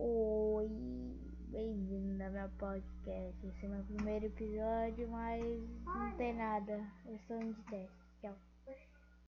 Oi, bem-vindo ao meu podcast. Esse é o meu primeiro episódio, mas não tem nada. Eu sou um de teste. Tchau.